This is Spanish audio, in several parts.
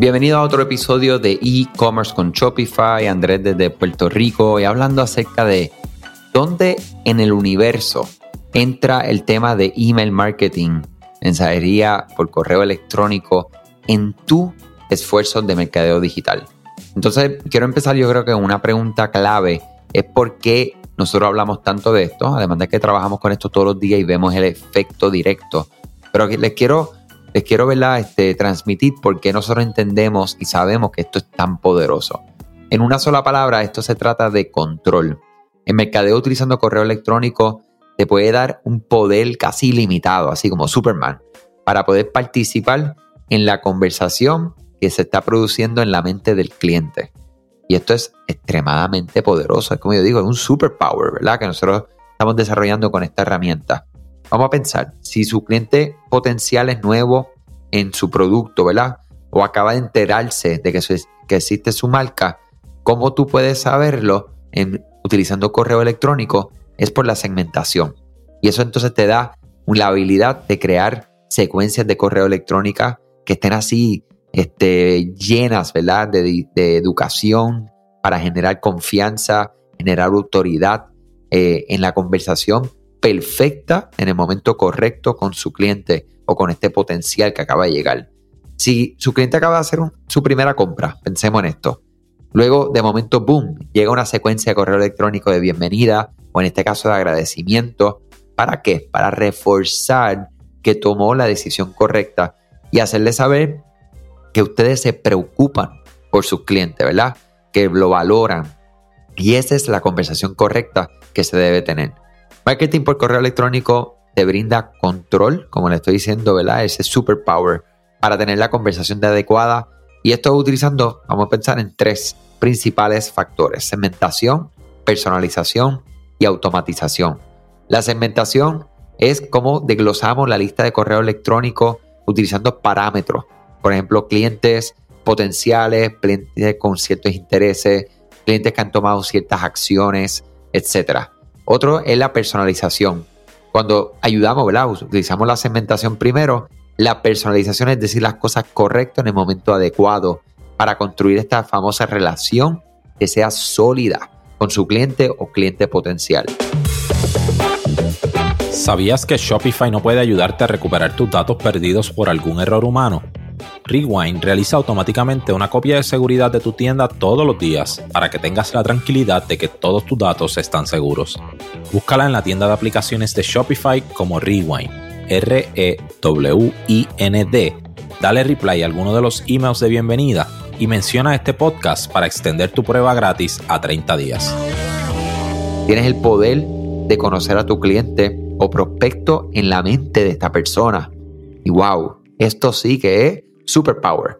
Bienvenido a otro episodio de e-commerce con Shopify, Andrés desde Puerto Rico y hablando acerca de dónde en el universo entra el tema de email marketing, mensajería por correo electrónico en tu esfuerzo de mercadeo digital. Entonces, quiero empezar yo creo que una pregunta clave es por qué nosotros hablamos tanto de esto, además de que trabajamos con esto todos los días y vemos el efecto directo. Pero les quiero les quiero ¿verdad? Este, transmitir por qué nosotros entendemos y sabemos que esto es tan poderoso. En una sola palabra, esto se trata de control. En mercadeo utilizando correo electrónico te puede dar un poder casi ilimitado, así como Superman, para poder participar en la conversación que se está produciendo en la mente del cliente. Y esto es extremadamente poderoso. Es como yo digo, es un superpower, ¿verdad? Que nosotros estamos desarrollando con esta herramienta. Vamos a pensar, si su cliente potencial es nuevo en su producto, ¿verdad? O acaba de enterarse de que, existe su marca, ¿cómo tú puedes saberlo en, utilizando correo electrónico? Es por la segmentación. Y eso entonces te da la habilidad de crear secuencias de correo electrónica que estén así este, llenas, ¿verdad? De, educación para generar confianza, generar autoridad eh, en la conversación perfecta en el momento correcto con su cliente o con este potencial que acaba de llegar. Si su cliente acaba de hacer su primera compra, pensemos en esto. Luego, de momento, boom, llega una secuencia de correo electrónico de bienvenida o en este caso de agradecimiento. ¿Para qué? Para reforzar que tomó la decisión correcta y hacerle saber que ustedes se preocupan por sus clientes, ¿verdad? Que lo valoran. Y esa es la conversación correcta que se debe tener. Marketing por correo electrónico te brinda control, como le estoy diciendo, ¿verdad? Ese superpower para tener la conversación de adecuada. Y esto utilizando, vamos a pensar en tres principales factores: segmentación, personalización y automatización. La segmentación es cómo desglosamos la lista de correo electrónico utilizando parámetros. Por ejemplo, clientes potenciales, clientes con ciertos intereses, clientes que han tomado ciertas acciones, etcétera. Otro es la personalización. Cuando ayudamos, ¿verdad? Utilizamos la segmentación primero. La personalización es decir las cosas correctas en el momento adecuado para construir esta famosa relación que sea sólida con su cliente o cliente potencial. ¿Sabías que Shopify no puede ayudarte a recuperar tus datos perdidos por algún error humano? Rewind realiza automáticamente una copia de seguridad de tu tienda todos los días para que tengas la tranquilidad de que todos tus datos están seguros. Búscala en la tienda de aplicaciones de Shopify como Rewind, R-E-W-I-N-D. Dale reply a alguno de los emails de bienvenida y menciona este podcast para extender tu prueba gratis a 30 días. Tienes el poder de conocer a tu cliente o prospecto en la mente de esta persona. Y wow, esto sí que es superpower.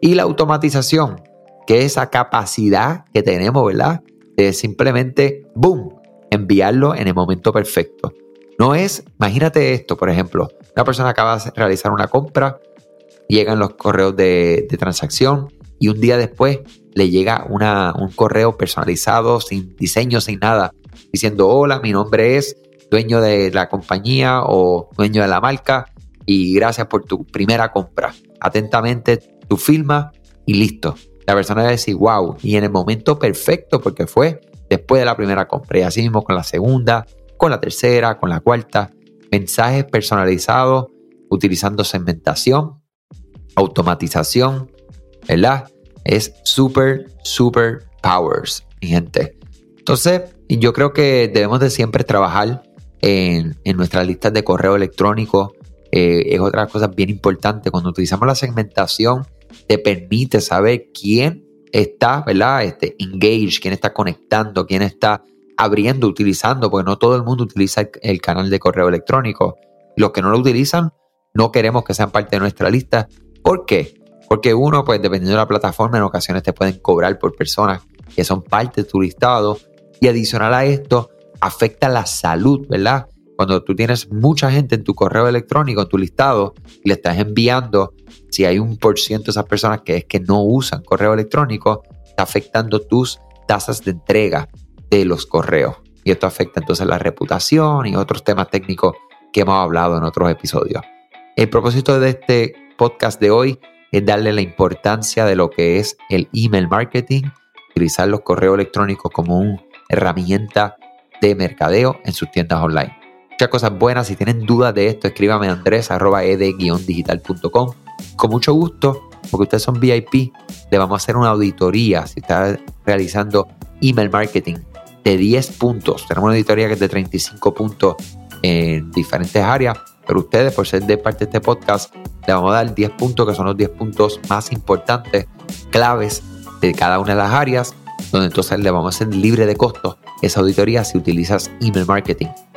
Y la automatización, que es esa capacidad que tenemos, ¿verdad? De simplemente, boom, enviarlo en el momento perfecto. No es, imagínate esto, por ejemplo, una persona acaba de realizar una compra, llegan los correos de, transacción y un día después le llega una, un correo personalizado, sin diseño, sin nada, diciendo, hola, mi nombre es dueño de la compañía o dueño de la marca y gracias por tu primera compra atentamente tu firma y listo. La persona va a decir, wow, y en el momento perfecto porque fue después de la primera compra. Y así mismo con la segunda, con la tercera, con la cuarta. Mensajes personalizados utilizando segmentación, automatización, ¿verdad? Es super, super powers, mi gente. Entonces, yo creo que debemos de siempre trabajar en, en nuestras listas de correo electrónico, eh, es otra cosa bien importante. Cuando utilizamos la segmentación, te permite saber quién está, ¿verdad? Este, engaged, quién está conectando, quién está abriendo, utilizando, porque no todo el mundo utiliza el, canal de correo electrónico. Los que no lo utilizan, no queremos que sean parte de nuestra lista. ¿Por qué? Porque uno, pues dependiendo de la plataforma, en ocasiones te pueden cobrar por personas que son parte de tu listado. Y adicional a esto, afecta la salud, ¿verdad? Cuando tú tienes mucha gente en tu correo electrónico, en tu listado, y le estás enviando, si hay un por ciento de esas personas que es que no usan correo electrónico, está afectando tus tasas de entrega de los correos. Y esto afecta entonces la reputación y otros temas técnicos que hemos hablado en otros episodios. El propósito de este podcast de hoy es darle la importancia de lo que es el email marketing, utilizar los correos electrónicos como una herramienta de mercadeo en sus tiendas online. Muchas cosas buenas. Si tienen dudas de esto, escríbame a andres.ed-digital.com. Con mucho gusto, porque ustedes son VIP, le vamos a hacer una auditoría si está realizando email marketing de 10 puntos. Tenemos una auditoría que es de 35 puntos en diferentes áreas, pero ustedes, por ser de parte de este podcast, le vamos a dar 10 puntos, que son los 10 puntos más importantes, claves de cada una de las áreas, donde entonces le vamos a hacer libre de costos esa auditoría si utilizas email marketing